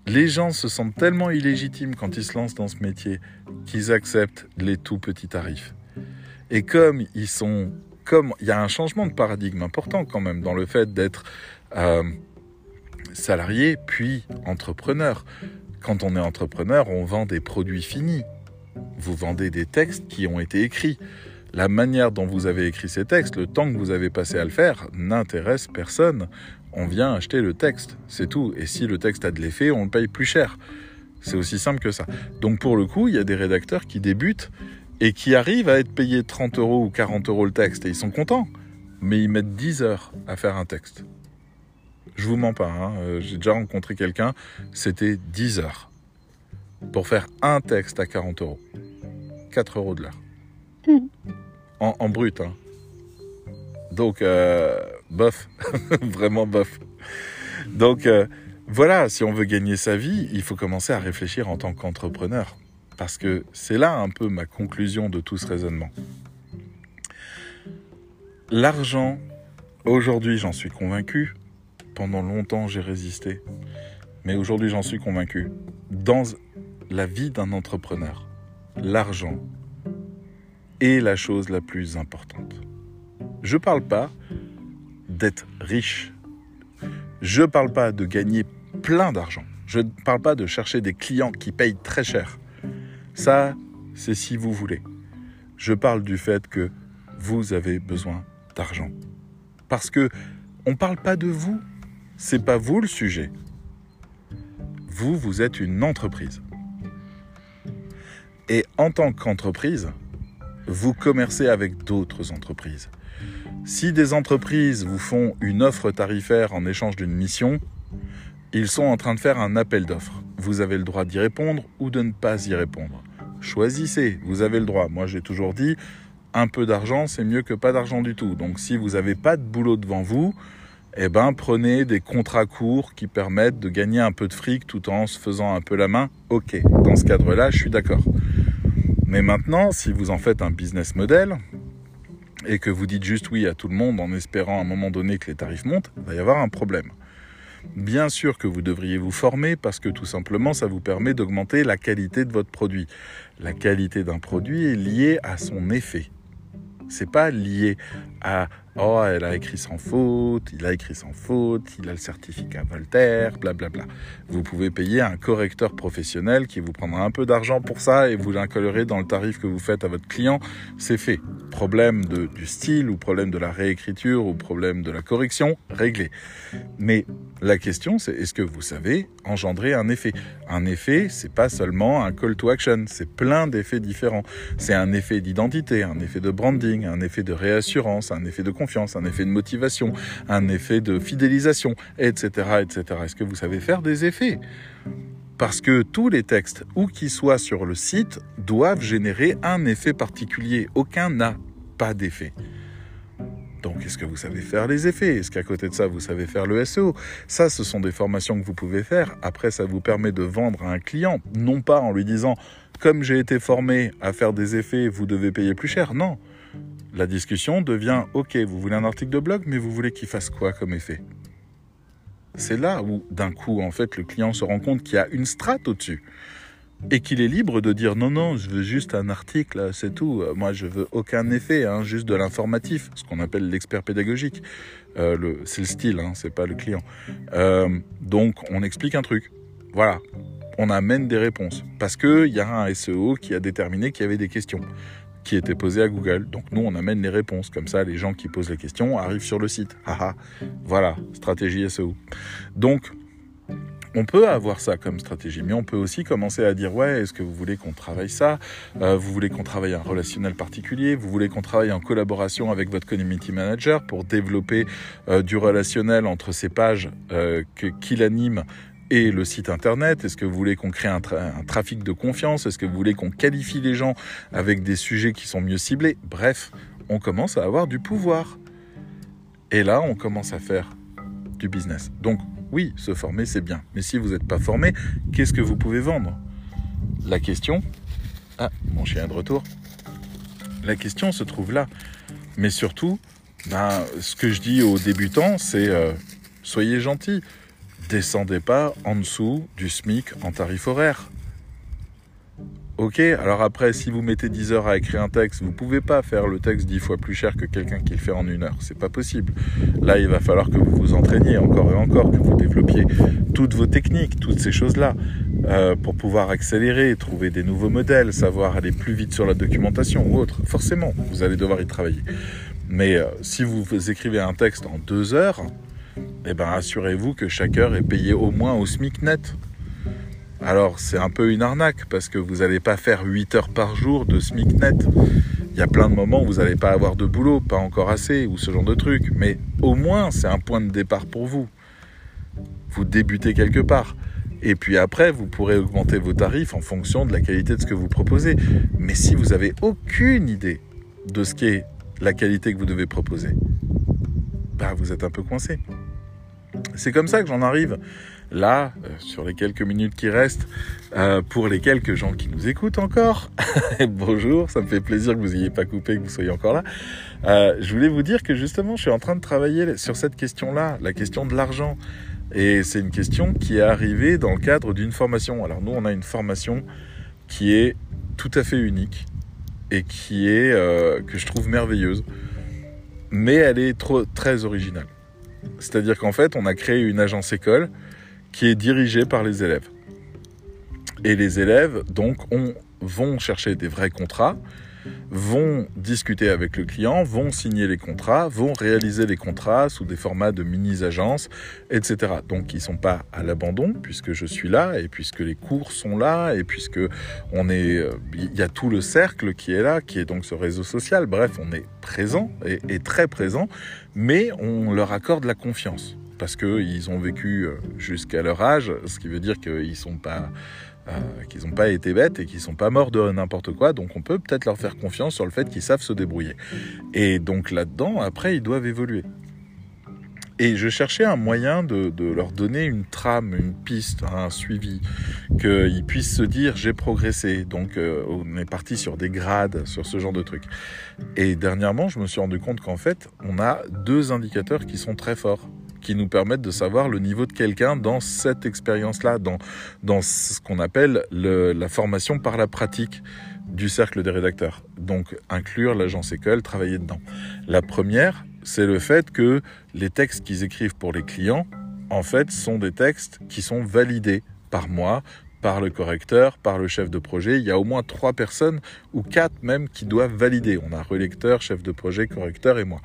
Les gens se sentent tellement illégitimes quand ils se lancent dans ce métier qu'ils acceptent les tout petits tarifs. Et comme ils sont, comme il y a un changement de paradigme important quand même dans le fait d'être euh, salarié puis entrepreneur. Quand on est entrepreneur, on vend des produits finis. Vous vendez des textes qui ont été écrits. La manière dont vous avez écrit ces textes, le temps que vous avez passé à le faire, n'intéresse personne. On vient acheter le texte, c'est tout. Et si le texte a de l'effet, on le paye plus cher. C'est aussi simple que ça. Donc pour le coup, il y a des rédacteurs qui débutent et qui arrivent à être payés 30 euros ou 40 euros le texte et ils sont contents. Mais ils mettent 10 heures à faire un texte. Je vous mens pas, hein. euh, j'ai déjà rencontré quelqu'un, c'était 10 heures pour faire un texte à 40 euros. 4 euros de l'heure. Hmm. en, brut. Hein. Donc, euh, bof, vraiment bof. Donc, euh, voilà, si on veut gagner sa vie, il faut commencer à réfléchir en tant qu'entrepreneur. Parce que c'est là un peu ma conclusion de tout ce raisonnement. L'argent, aujourd'hui j'en suis convaincu, pendant longtemps j'ai résisté, mais aujourd'hui j'en suis convaincu, dans la vie d'un entrepreneur, l'argent est la chose la plus importante. Je ne parle pas d'être riche. Je ne parle pas de gagner plein d'argent. Je ne parle pas de chercher des clients qui payent très cher. Ça, c'est si vous voulez. Je parle du fait que vous avez besoin d'argent. Parce que on ne parle pas de vous. C'est pas vous le sujet. Vous, vous êtes une entreprise. Et en tant qu'entreprise, vous commercez avec d'autres entreprises. Si des entreprises vous font une offre tarifaire en échange d'une mission, ils sont en train de faire un appel d'offres. Vous avez le droit d'y répondre ou de ne pas y répondre. Choisissez, vous avez le droit. Moi j'ai toujours dit, un peu d'argent, c'est mieux que pas d'argent du tout. Donc si vous n'avez pas de boulot devant vous, eh ben, prenez des contrats courts qui permettent de gagner un peu de fric tout en se faisant un peu la main. Ok, dans ce cadre-là, je suis d'accord. Mais maintenant, si vous en faites un business model et que vous dites juste oui à tout le monde en espérant à un moment donné que les tarifs montent, il va y avoir un problème. Bien sûr que vous devriez vous former parce que tout simplement ça vous permet d'augmenter la qualité de votre produit. La qualité d'un produit est liée à son effet. C'est pas lié à oh elle a écrit sans faute, il a écrit sans faute, il a le certificat Voltaire, blablabla. Vous pouvez payer un correcteur professionnel qui vous prendra un peu d'argent pour ça et vous l'incollerez dans le tarif que vous faites à votre client. C'est fait. Problème de, du style ou problème de la réécriture ou problème de la correction, réglé. Mais la question c'est est-ce que vous savez engendrer un effet? Un effet, c'est pas seulement un call to action, c'est plein d'effets différents. C'est un effet d'identité, un effet de branding, un effet de réassurance, un effet de confiance, un effet de motivation, un effet de fidélisation, etc., etc. Est-ce que vous savez faire des effets? Parce que tous les textes, où qu'ils soient sur le site, doivent générer un effet particulier. Aucun n'a pas d'effet. Donc, est-ce que vous savez faire les effets? Est-ce qu'à côté de ça, vous savez faire le SEO Ça, ce sont des formations que vous pouvez faire. Après, ça vous permet de vendre à un client, non pas en lui disant, comme j'ai été formé à faire des effets, vous devez payer plus cher. Non. La discussion devient OK, vous voulez un article de blog, mais vous voulez qu'il fasse quoi comme effet? C'est là où, d'un coup, en fait, le client se rend compte qu'il y a une strate au-dessus et qu'il est libre de dire non, non, je veux juste un article, c'est tout. Moi, je veux aucun effet, hein, juste de l'informatif, ce qu'on appelle l'expert pédagogique. Euh, c'est le style, hein, c'est pas le client. Euh, donc, on explique un truc. Voilà. On amène des réponses parce qu'il y a un SEO qui a déterminé qu'il y avait des questions qui était posé à Google. Donc nous, on amène les réponses. Comme ça, les gens qui posent les questions arrivent sur le site. Voilà, stratégie SEO. Donc, on peut avoir ça comme stratégie, mais on peut aussi commencer à dire ouais, est-ce que vous voulez qu'on travaille ça? Euh, Vous voulez qu'on travaille un relationnel particulier? Vous voulez qu'on travaille en collaboration avec votre community manager pour développer euh, du relationnel entre ces pages euh, qu'il anime et le site internet? Est-ce que vous voulez qu'on crée un, trafic de confiance? Est-ce que vous voulez qu'on qualifie les gens avec des sujets qui sont mieux ciblés? Bref, on commence à avoir du pouvoir. Et là, on commence à faire du business. Donc oui, se former, c'est bien. Mais si vous n'êtes pas formé, qu'est-ce que vous pouvez vendre? La question... Ah, mon chien de retour. La question se trouve là. Mais surtout, ben, ce que je dis aux débutants, c'est euh, soyez gentils descendez pas en dessous du SMIC en tarif horaire. Ok, alors après, si vous mettez 10 heures à écrire un texte, vous pouvez pas faire le texte 10 fois plus cher que quelqu'un qui le fait en une heure. C'est pas possible. Là, il va falloir que vous vous entraîniez encore et encore, que vous développiez toutes vos techniques, toutes ces choses-là, euh, pour pouvoir accélérer, trouver des nouveaux modèles, savoir aller plus vite sur la documentation ou autre. Forcément, vous allez devoir y travailler. Mais euh, si vous écrivez un texte en deux heures, eh ben assurez-vous que chaque heure est payée au moins au SMIC net. Alors c'est un peu une arnaque parce que vous n'allez pas faire 8 heures par jour de SMIC net. Il y a plein de moments où vous n'allez pas avoir de boulot, pas encore assez, ou ce genre de truc. Mais au moins c'est un point de départ pour vous. Vous débutez quelque part. Et puis après, vous pourrez augmenter vos tarifs en fonction de la qualité de ce que vous proposez. Mais si vous n'avez aucune idée de ce qu'est la qualité que vous devez proposer, bah, vous êtes un peu coincé. C'est comme ça que j'en arrive là, euh, sur les quelques minutes qui restent, euh, pour les quelques gens qui nous écoutent encore. Bonjour, ça me fait plaisir que vous n'ayez pas coupé, que vous soyez encore là. Euh, je voulais vous dire que justement, je suis en train de travailler sur cette question-là, la question de l'argent. Et c'est une question qui est arrivée dans le cadre d'une formation. Alors nous, on a une formation qui est tout à fait unique et qui est que je trouve merveilleuse, mais elle est très originale. C'est-à-dire qu'en fait, on a créé une agence école qui est dirigée par les élèves. Et les élèves, donc, vont chercher des vrais contrats, vont discuter avec le client, vont signer les contrats, vont réaliser les contrats sous des formats de mini-agences, etc. Donc ils ne sont pas à l'abandon puisque je suis là et puisque les cours sont là et puisque on est, euh, il y a tout le cercle qui est là, qui est donc ce réseau social. Bref, on est présent et, et très présent, mais on leur accorde la confiance parce qu'ils ont vécu euh, jusqu'à leur âge, ce qui veut dire qu'ils sont pas euh, qu'ils n'ont pas été bêtes et qu'ils sont pas morts de n'importe quoi. Donc on peut peut-être leur faire confiance sur le fait qu'ils savent se débrouiller. Et donc là-dedans, après, ils doivent évoluer. Et je cherchais un moyen de, leur donner une trame, une piste, un suivi, qu'ils puissent se dire j'ai progressé. Donc euh, on est parti sur des grades, sur ce genre de trucs. Et dernièrement, je me suis rendu compte qu'en fait, on a deux indicateurs qui sont très forts qui nous permettent de savoir le niveau de quelqu'un dans cette expérience-là, dans, dans ce qu'on appelle la formation par la pratique du cercle des rédacteurs. Donc inclure l'agence école, travailler dedans. La première, c'est le fait que les textes qu'ils écrivent pour les clients, en fait, sont des textes qui sont validés par moi, par le correcteur, par le chef de projet. Il y a au moins trois personnes ou quatre même qui doivent valider. On a relecteur, chef de projet, correcteur et moi.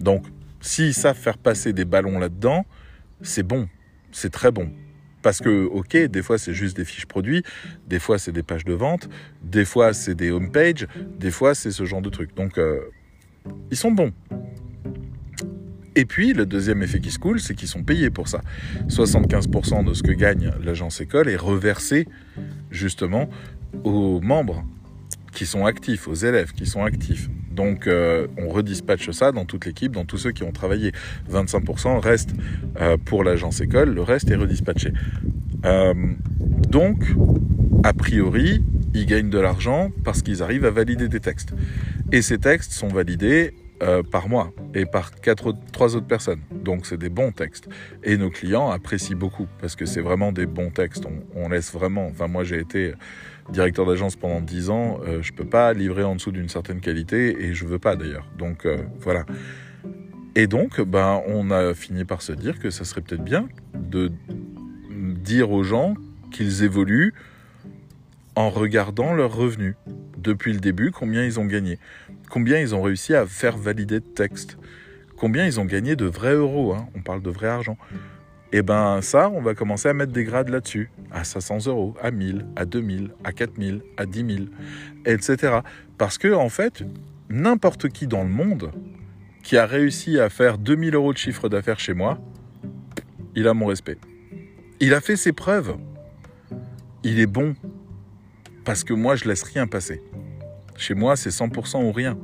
Donc S'ils savent faire passer des ballons là-dedans, c'est bon, c'est très bon. Parce que, ok, des fois c'est juste des fiches produits, des fois c'est des pages de vente, des fois c'est des homepages, des fois c'est ce genre de trucs. Donc, euh, ils sont bons. Et puis, le deuxième effet qui se coule, c'est qu'ils sont payés pour ça. 75% de ce que gagne l'agence école est reversé justement aux membres qui sont actifs, aux élèves qui sont actifs. Donc euh, on redispatche ça dans toute l'équipe, dans tous ceux qui ont travaillé. 25% reste euh, pour l'agence école, le reste est redispatché. Euh, donc, a priori, ils gagnent de l'argent parce qu'ils arrivent à valider des textes. Et ces textes sont validés par moi et par quatre trois autres personnes. Donc c'est des bons textes. Et nos clients apprécient beaucoup parce que c'est vraiment des bons textes. On, on, laisse vraiment. Enfin moi j'ai été directeur d'agence pendant 10 ans, euh, je peux pas livrer en dessous d'une certaine qualité et je veux pas d'ailleurs. Donc euh, voilà. Et donc, ben, on a fini par se dire que ça serait peut-être bien de dire aux gens qu'ils évoluent en regardant leurs revenus depuis le début, combien ils ont gagné, combien ils ont réussi à faire valider de texte, combien ils ont gagné de vrais euros, hein. on parle de vrai argent, et eh ben ça, on va commencer à mettre des grades là-dessus, à 500 euros, à 1000, à 2000, à 4000, à 10 000, etc. Parce que en fait, n'importe qui dans le monde qui a réussi à faire 2000 euros de chiffre d'affaires chez moi, il a mon respect. Il a fait ses preuves. Il est bon. Parce que moi, je laisse rien passer. Chez moi, c'est 100% ou rien.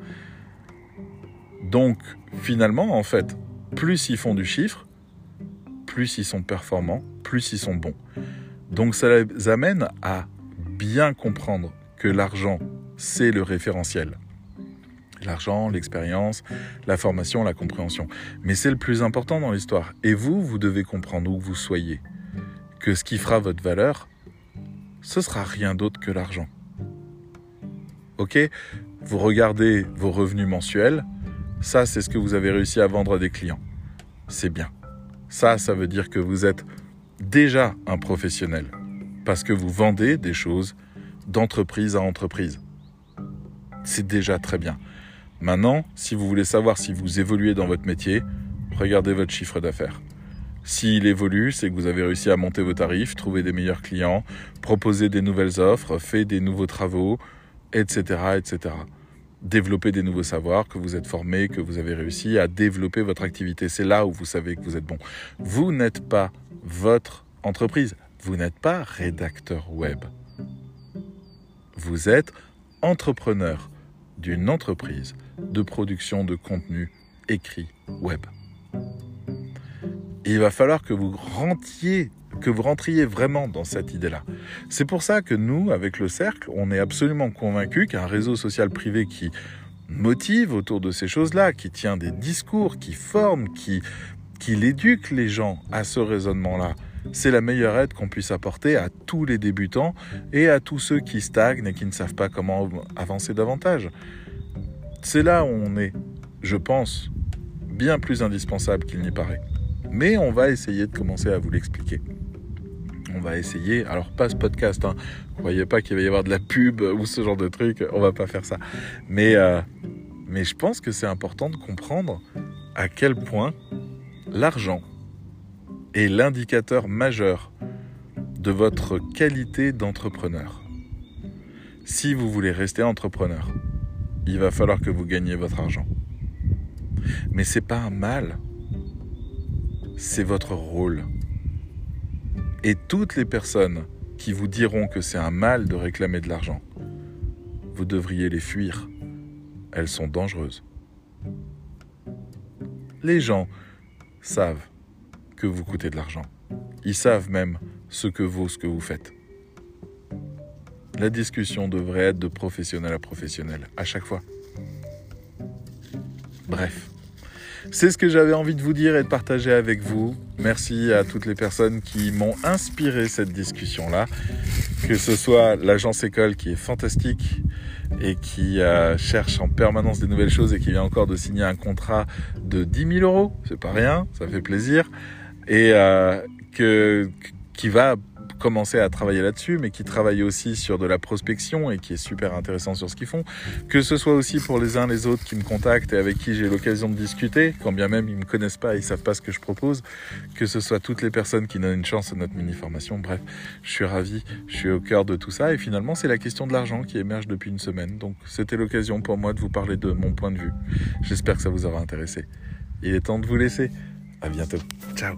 Donc, finalement, en fait, plus ils font du chiffre, plus ils sont performants, plus ils sont bons. Donc ça les amène à bien comprendre que l'argent, c'est le référentiel. L'argent, l'expérience, la formation, la compréhension. Mais c'est le plus important dans l'histoire. Et vous, vous devez comprendre où vous soyez. Que ce qui fera votre valeur, ce sera rien d'autre que l'argent. Ok? Vous regardez vos revenus mensuels, ça c'est ce que vous avez réussi à vendre à des clients. C'est bien. Ça, ça veut dire que vous êtes déjà un professionnel parce que vous vendez des choses d'entreprise à entreprise. C'est déjà très bien. Maintenant, si vous voulez savoir si vous évoluez dans votre métier, regardez votre chiffre d'affaires. S'il évolue, c'est que vous avez réussi à monter vos tarifs, trouver des meilleurs clients, proposer des nouvelles offres, fait des nouveaux travaux, etc., etc développer des nouveaux savoirs, que vous êtes formé, que vous avez réussi à développer votre activité. C'est là où vous savez que vous êtes bon. Vous n'êtes pas votre entreprise. Vous n'êtes pas rédacteur web. Vous êtes entrepreneur, d'une entreprise de production de contenu écrit web. il va falloir que vous rentiez que vous rentriez vraiment dans cette idée-là. C'est pour ça que nous, avec le cercle, on est absolument convaincus qu'un réseau social privé qui motive autour de ces choses-là, qui tient des discours, qui forme, qui, qui éduque les gens à ce raisonnement-là, c'est la meilleure aide qu'on puisse apporter à tous les débutants et à tous ceux qui stagnent et qui ne savent pas comment avancer davantage. C'est là où on est, je pense, bien plus indispensable qu'il n'y paraît. Mais on va essayer de commencer à vous l'expliquer on va essayer. Alors pas ce podcast, hein. Croyez pas qu'il va y avoir de la pub ou ce genre de truc. On va pas faire ça. Mais, euh, mais je pense que c'est important de comprendre à quel point l'argent est l'indicateur majeur de votre qualité d'entrepreneur. Si vous voulez rester entrepreneur, il va falloir que vous gagniez votre argent. Mais c'est pas un mal. C'est votre rôle. Et toutes les personnes qui vous diront que c'est un mal de réclamer de l'argent, vous devriez les fuir. Elles sont dangereuses. Les gens savent que vous coûtez de l'argent. Ils savent même ce que vaut ce que vous faites. La discussion devrait être de professionnel à professionnel, à chaque fois. Bref. C'est ce que j'avais envie de vous dire et de partager avec vous. Merci à toutes les personnes qui m'ont inspiré cette discussion-là. Que ce soit l'agence école qui est fantastique et qui euh, cherche en permanence des nouvelles choses et qui vient encore de signer un contrat de 10 000 euros. C'est pas rien, ça fait plaisir. Et euh, que, qui va commencé à travailler là-dessus, mais qui travaille aussi sur de la prospection et qui est super intéressant sur ce qu'ils font. Que ce soit aussi pour les uns les autres qui me contactent et avec qui j'ai l'occasion de discuter, quand bien même ils me connaissent pas, ils savent pas ce que je propose. Que ce soit toutes les personnes qui donnent une chance à notre mini-formation. Bref, je suis ravi, je suis au cœur de tout ça. Et finalement, c'est la question de l'argent qui émerge depuis une semaine. Donc, c'était l'occasion pour moi de vous parler de mon point de vue. J'espère que ça vous aura intéressé. Il est temps de vous laisser. À bientôt. Ciao.